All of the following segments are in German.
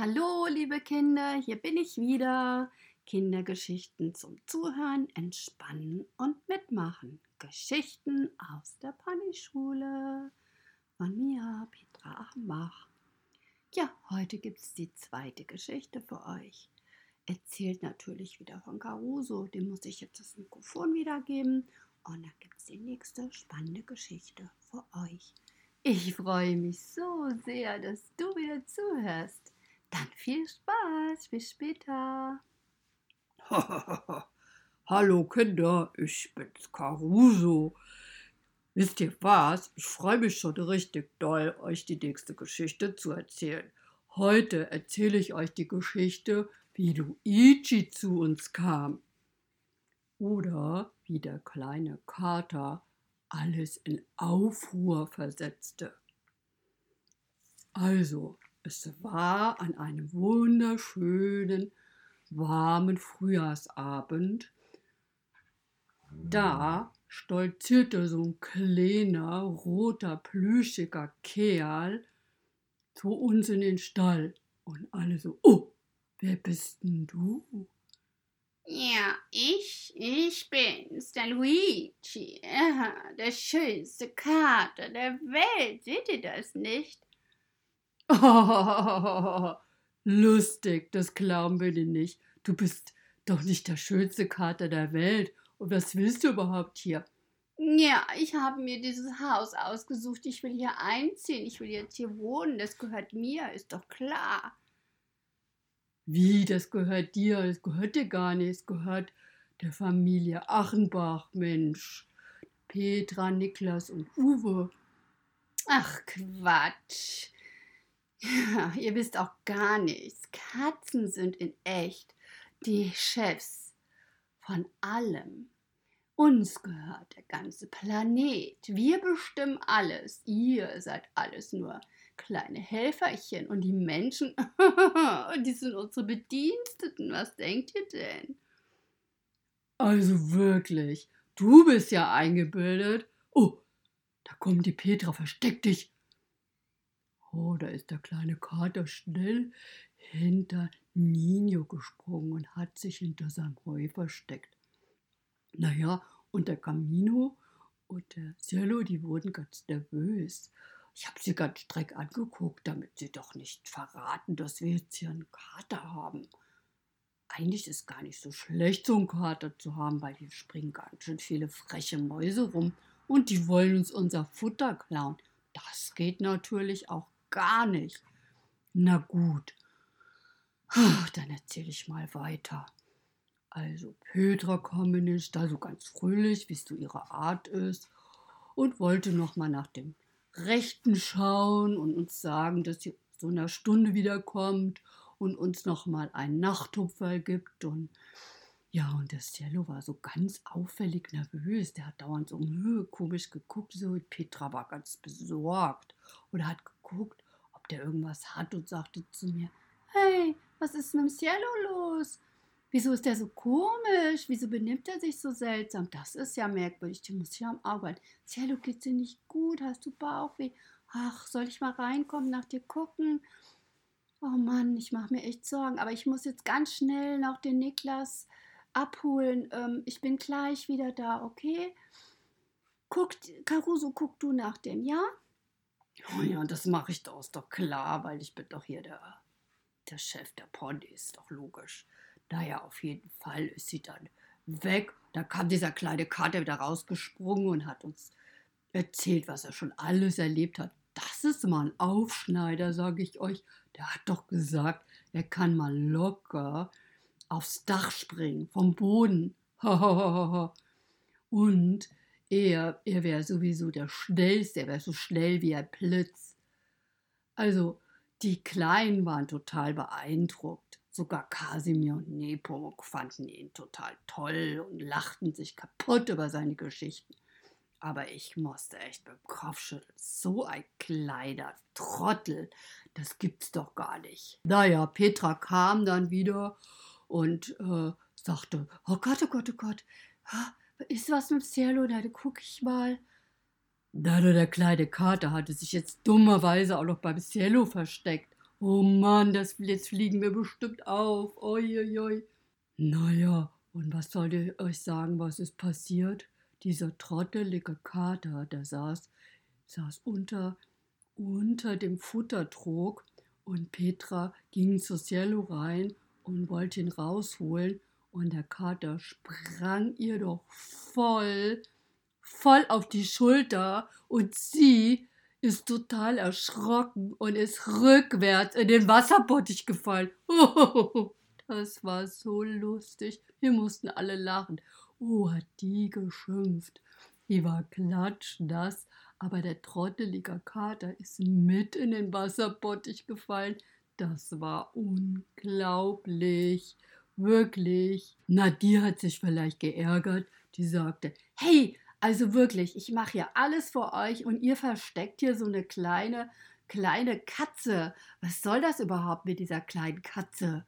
Hallo, liebe Kinder, hier bin ich wieder. Kindergeschichten zum Zuhören, Entspannen und Mitmachen. Geschichten aus der Ponyschule von mir, Petra Achenbach. Ja, heute gibt es die zweite Geschichte für euch. Erzählt natürlich wieder von Caruso, dem muss ich jetzt das Mikrofon wiedergeben. Und dann gibt es die nächste spannende Geschichte für euch. Ich freue mich so sehr, dass du wieder zuhörst. Dann viel Spaß. Bis später. Hallo Kinder, ich bin's Caruso. Wisst ihr was? Ich freue mich schon richtig doll, euch die nächste Geschichte zu erzählen. Heute erzähle ich euch die Geschichte, wie Luigi zu uns kam. Oder wie der kleine Kater alles in Aufruhr versetzte. Also, es war an einem wunderschönen, warmen Frühjahrsabend. Da stolzierte so ein kleiner, roter, plüschiger Kerl zu uns in den Stall. Und alle so, oh, wer bist denn du? Ja, ich, ich bin's, der Luigi, der schönste Kater der Welt. Seht ihr das nicht? Oh, lustig, das glauben wir dir nicht. Du bist doch nicht der schönste Kater der Welt. Und was willst du überhaupt hier? Ja, ich habe mir dieses Haus ausgesucht. Ich will hier einziehen. Ich will jetzt hier wohnen. Das gehört mir, ist doch klar. Wie, das gehört dir? Das gehört dir gar nicht. Es gehört der Familie Achenbach, Mensch. Petra, Niklas und Uwe. Ach, Quatsch. Ja, ihr wisst auch gar nichts. Katzen sind in echt die Chefs von allem. Uns gehört der ganze Planet. Wir bestimmen alles. Ihr seid alles nur kleine Helferchen. Und die Menschen, die sind unsere Bediensteten. Was denkt ihr denn? Also wirklich, du bist ja eingebildet. Oh, da kommt die Petra, versteck dich. Oh, da ist der kleine Kater schnell hinter Nino gesprungen und hat sich hinter seinem Heu versteckt. Naja, und der Camino und der Cielo, die wurden ganz nervös. Ich habe sie ganz streck angeguckt, damit sie doch nicht verraten, dass wir jetzt hier einen Kater haben. Eigentlich ist gar nicht so schlecht, so einen Kater zu haben, weil hier springen ganz schön viele freche Mäuse rum und die wollen uns unser Futter klauen. Das geht natürlich auch gar nicht. Na gut, dann erzähle ich mal weiter. Also Petra kam in den Stall so ganz fröhlich, wie es so ihre Art ist, und wollte noch mal nach dem Rechten schauen und uns sagen, dass sie so einer Stunde wiederkommt und uns noch mal einen Nachttupfer gibt und ja, und der Cielo war so ganz auffällig nervös. Der hat dauernd so komisch geguckt. So, Petra war ganz besorgt und hat geguckt, ob der irgendwas hat und sagte zu mir: Hey, was ist mit dem Cielo los? Wieso ist der so komisch? Wieso benimmt er sich so seltsam? Das ist ja merkwürdig. Die muss ja am Arbeit. Cielo, geht's dir nicht gut? Hast du Bauchweh? Ach, soll ich mal reinkommen, nach dir gucken? Oh Mann, ich mache mir echt Sorgen. Aber ich muss jetzt ganz schnell noch den Niklas abholen. Ähm, ich bin gleich wieder da, okay? Guckt, Caruso, guck du nach dem, ja? Oh ja, das mache ich doch, ist doch klar, weil ich bin doch hier der, der Chef der Ponys, doch logisch. Naja, auf jeden Fall ist sie dann weg. Da kam dieser kleine Kater wieder rausgesprungen und hat uns erzählt, was er schon alles erlebt hat. Das ist mal ein Aufschneider, sage ich euch. Der hat doch gesagt, er kann mal locker aufs Dach springen, vom Boden. Und er, er wäre sowieso der Schnellste, er wäre so schnell wie ein Blitz. Also, die Kleinen waren total beeindruckt. Sogar Kasimir und Nepomuk fanden ihn total toll und lachten sich kaputt über seine Geschichten. Aber ich musste echt beim Kopf schütteln. So ein kleiner Trottel, das gibt's doch gar nicht. Naja, Petra kam dann wieder und äh, sagte, oh Gott, oh Gott, oh Gott, ist was mit Cielo? Da guck ich mal. Na, der kleine Kater hatte sich jetzt dummerweise auch noch beim Cielo versteckt. Oh Mann, das, jetzt fliegen wir bestimmt auf. Uiuiui. Naja, und was sollt ihr euch sagen, was ist passiert? Dieser trottelige Kater, der saß, saß unter, unter dem Futtertrog und Petra ging zur Cielo rein und wollte ihn rausholen und der Kater sprang ihr doch voll, voll auf die Schulter und sie ist total erschrocken und ist rückwärts in den Wasserbottich gefallen. Oh, das war so lustig. Wir mussten alle lachen. Oh, hat die geschimpft. Die war klatschnass, aber der trottelige Kater ist mit in den Wasserbottich gefallen. Das war unglaublich. Wirklich. Na, die hat sich vielleicht geärgert. Die sagte, hey, also wirklich, ich mache hier alles für euch und ihr versteckt hier so eine kleine, kleine Katze. Was soll das überhaupt mit dieser kleinen Katze?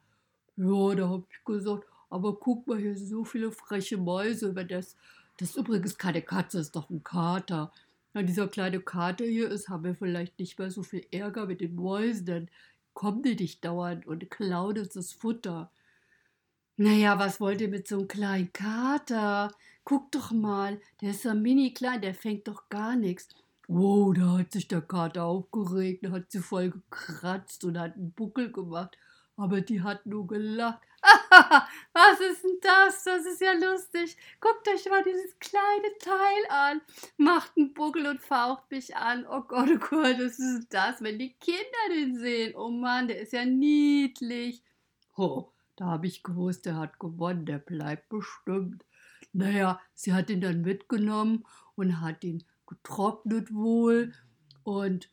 Ja, da habe ich gesagt, aber guck mal, hier sind so viele freche Mäuse. Wenn das, das ist übrigens keine Katze, ist doch ein Kater. Wenn dieser kleine Kater hier ist, haben wir vielleicht nicht mehr so viel Ärger mit den Mäusen, dann kommen die nicht dauernd und klauen uns das Futter. Naja, was wollt ihr mit so einem kleinen Kater? Guck doch mal, der ist ja mini klein, der fängt doch gar nichts. Wow, da hat sich der Kater aufgeregt, hat sie voll gekratzt und hat einen Buckel gemacht. Aber die hat nur gelacht. was ist denn das? Das ist ja lustig. Guckt euch mal dieses kleine Teil an. Macht einen Buckel und faucht mich an. Oh Gott, oh Gott, was ist das, wenn die Kinder den sehen? Oh Mann, der ist ja niedlich. Oh, da habe ich gewusst, der hat gewonnen, der bleibt bestimmt. Naja, sie hat ihn dann mitgenommen und hat ihn getrocknet wohl und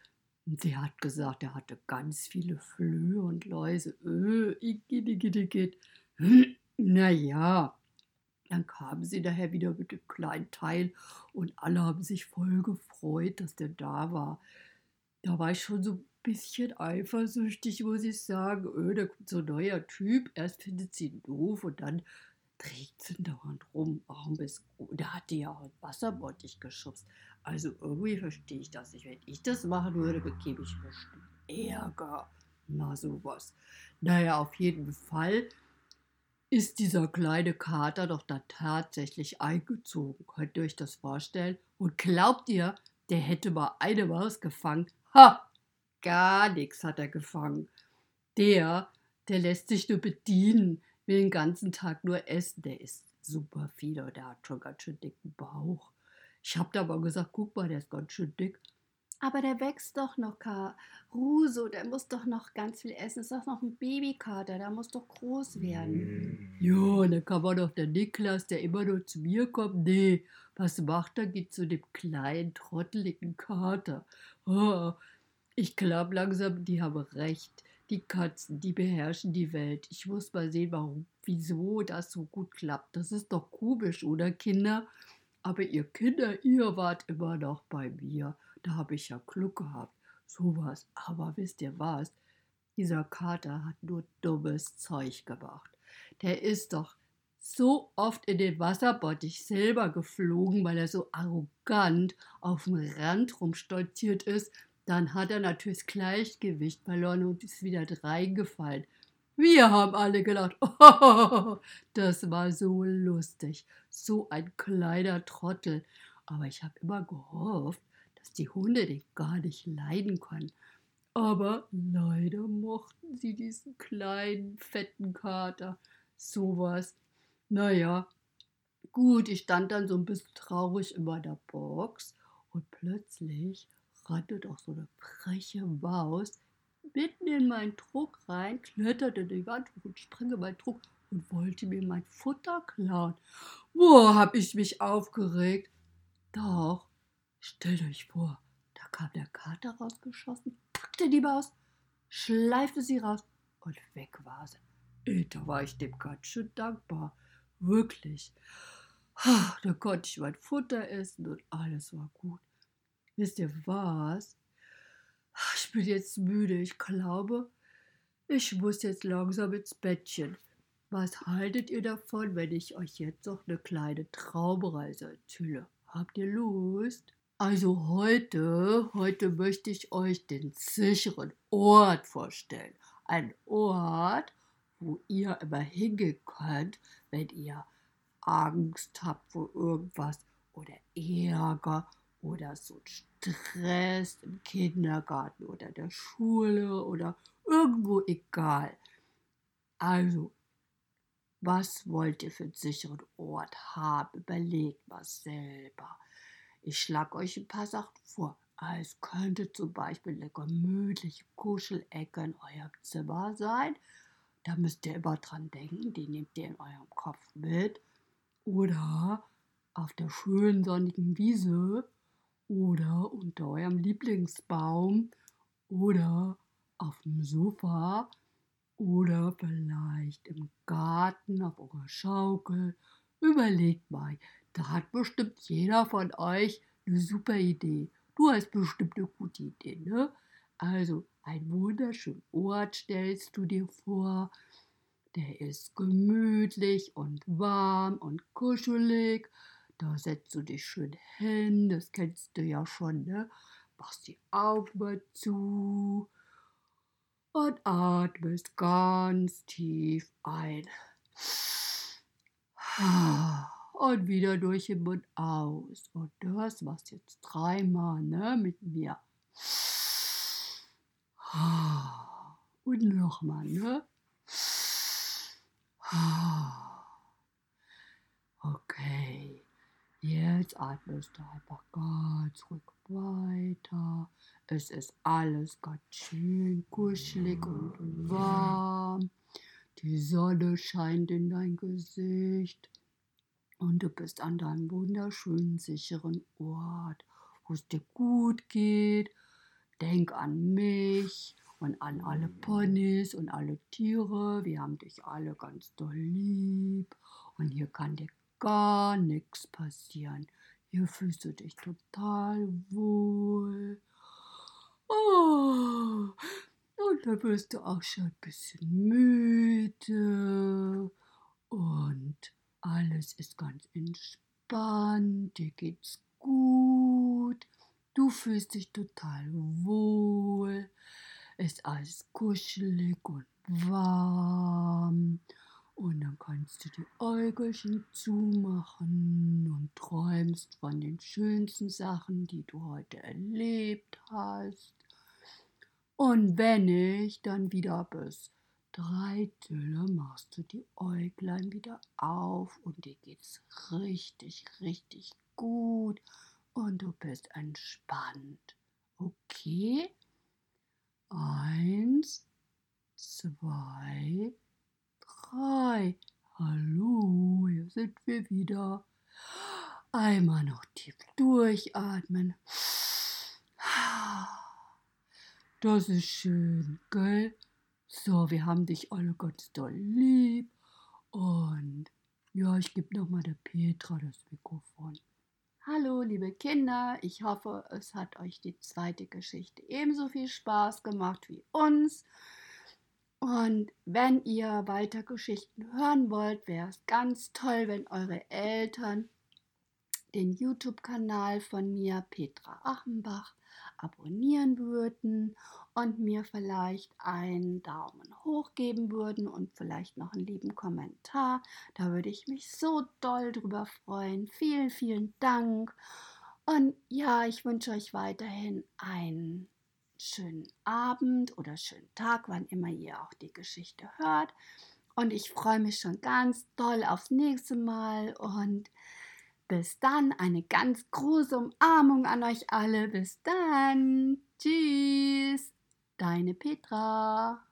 sie hat gesagt, er hatte ganz viele Flöhe und Läuse. Igidigidikid. Naja, dann kamen sie daher wieder mit dem kleinen Teil und alle haben sich voll gefreut, dass der da war. Da war ich schon so bisschen eifersüchtig, muss ich sagen. Öh, da kommt so ein neuer Typ. Erst findet sie ihn doof und dann trägt sie dauernd rum. Warum bist du? Da hat die ja auch ein Wasserbottich geschubst. Also irgendwie verstehe ich das nicht. Wenn ich das machen würde, bekäme ich bestimmt Ärger. Na sowas. Naja, auf jeden Fall ist dieser kleine Kater doch da tatsächlich eingezogen. Könnt ihr euch das vorstellen? Und glaubt ihr, der hätte mal eine Maus gefangen? Ha! Gar nichts hat er gefangen. Der, der lässt sich nur bedienen will den ganzen Tag nur essen. Der ist super viel und der hat schon ganz schön dicken Bauch. Ich habe da aber gesagt, guck mal, der ist ganz schön dick. Aber der wächst doch noch, Caruso, der muss doch noch ganz viel essen. Ist doch noch ein Babykater, der muss doch groß werden. Ja, und dann kann man doch der Niklas, der immer nur zu mir kommt. Nee, was macht er? Geht zu dem kleinen, trotteligen Kater. Oh, ich glaube langsam, die haben recht. Die Katzen, die beherrschen die Welt. Ich muss mal sehen, warum, wieso das so gut klappt. Das ist doch komisch, oder Kinder? Aber ihr Kinder, ihr wart immer noch bei mir. Da habe ich ja Glück gehabt. Sowas. Aber wisst ihr was? Dieser Kater hat nur dummes Zeug gemacht. Der ist doch so oft in den Wasserbottich selber geflogen, weil er so arrogant auf dem Rand rumstolziert ist dann hat er natürlich das Gleichgewicht verloren und ist wieder reingefallen. Wir haben alle gelacht. Oh, das war so lustig. So ein kleiner Trottel. Aber ich habe immer gehofft, dass die Hunde den gar nicht leiden können. Aber leider mochten sie diesen kleinen, fetten Kater. Sowas. Naja, gut, ich stand dann so ein bisschen traurig in meiner Box und plötzlich rannte doch so eine freche Maus mitten in meinen Trug rein, kletterte die Wand und sprang in meinen Trug und wollte mir mein Futter klauen. Boah, hab ich mich aufgeregt. Doch, stellt euch vor, da kam der Kater rausgeschossen, packte die Maus, schleifte sie raus und weg war sie. Da war ich dem ganz schön dankbar. Wirklich. Da konnte ich mein Futter essen und alles war gut. Wisst ihr was? Ich bin jetzt müde. Ich glaube, ich muss jetzt langsam ins Bettchen. Was haltet ihr davon, wenn ich euch jetzt noch eine kleine Traumreise erzähle? Habt ihr Lust? Also heute, heute möchte ich euch den sicheren Ort vorstellen. Ein Ort, wo ihr immer hingehen könnt, wenn ihr Angst habt vor irgendwas oder Ärger oder so Stress im Kindergarten oder der Schule oder irgendwo egal. Also, was wollt ihr für einen sicheren Ort haben? Überlegt mal selber. Ich schlage euch ein paar Sachen vor. Es könnte zum Beispiel eine gemütliche Kuschelecke in eurem Zimmer sein. Da müsst ihr immer dran denken, die nehmt ihr in eurem Kopf mit. Oder auf der schönen sonnigen Wiese. Oder unter eurem Lieblingsbaum. Oder auf dem Sofa. Oder vielleicht im Garten auf eurer Schaukel. Überlegt mal, da hat bestimmt jeder von euch eine super Idee. Du hast bestimmt eine gute Idee, ne? Also, einen wunderschönen Ort stellst du dir vor. Der ist gemütlich und warm und kuschelig. Da setzt du dich schön hin, das kennst du ja schon, ne? Machst die Augen mal zu und atmest ganz tief ein und wieder durch den Mund aus. Und das machst du jetzt dreimal, ne, mit mir. Und nochmal, ne? Okay, jetzt atmest du einfach ganz ruhig weiter. Es ist alles ganz schön kuschelig und warm. Die Sonne scheint in dein Gesicht und du bist an deinem wunderschönen, sicheren Ort, wo es dir gut geht. Denk an mich und an alle Ponys und alle Tiere. Wir haben dich alle ganz doll lieb und hier kann dir gar nichts passieren. Hier fühlst du dich total wohl. Oh, und dann wirst du auch schon ein bisschen müde und alles ist ganz entspannt, dir geht's gut, du fühlst dich total wohl, ist alles kuschelig und warm. Kannst du die Äugelchen zumachen und träumst von den schönsten Sachen, die du heute erlebt hast. Und wenn ich dann wieder bis drei Töne machst du die Äuglein wieder auf und dir geht's richtig, richtig gut und du bist entspannt. Okay? Eins, zwei, drei. Hallo, hier sind wir wieder. Einmal noch tief durchatmen. Das ist schön, gell? So, wir haben dich alle ganz doll lieb. Und ja, ich gebe nochmal der Petra das Mikrofon. Hallo, liebe Kinder. Ich hoffe, es hat euch die zweite Geschichte ebenso viel Spaß gemacht wie uns. Und wenn ihr weiter Geschichten hören wollt, wäre es ganz toll, wenn eure Eltern den YouTube-Kanal von mir, Petra Achenbach, abonnieren würden und mir vielleicht einen Daumen hoch geben würden und vielleicht noch einen lieben Kommentar. Da würde ich mich so doll drüber freuen. Vielen, vielen Dank. Und ja, ich wünsche euch weiterhin einen schönen Abend oder schönen Tag, wann immer ihr auch die Geschichte hört. Und ich freue mich schon ganz doll aufs nächste Mal und bis dann, eine ganz große Umarmung an euch alle. Bis dann. Tschüss. Deine Petra.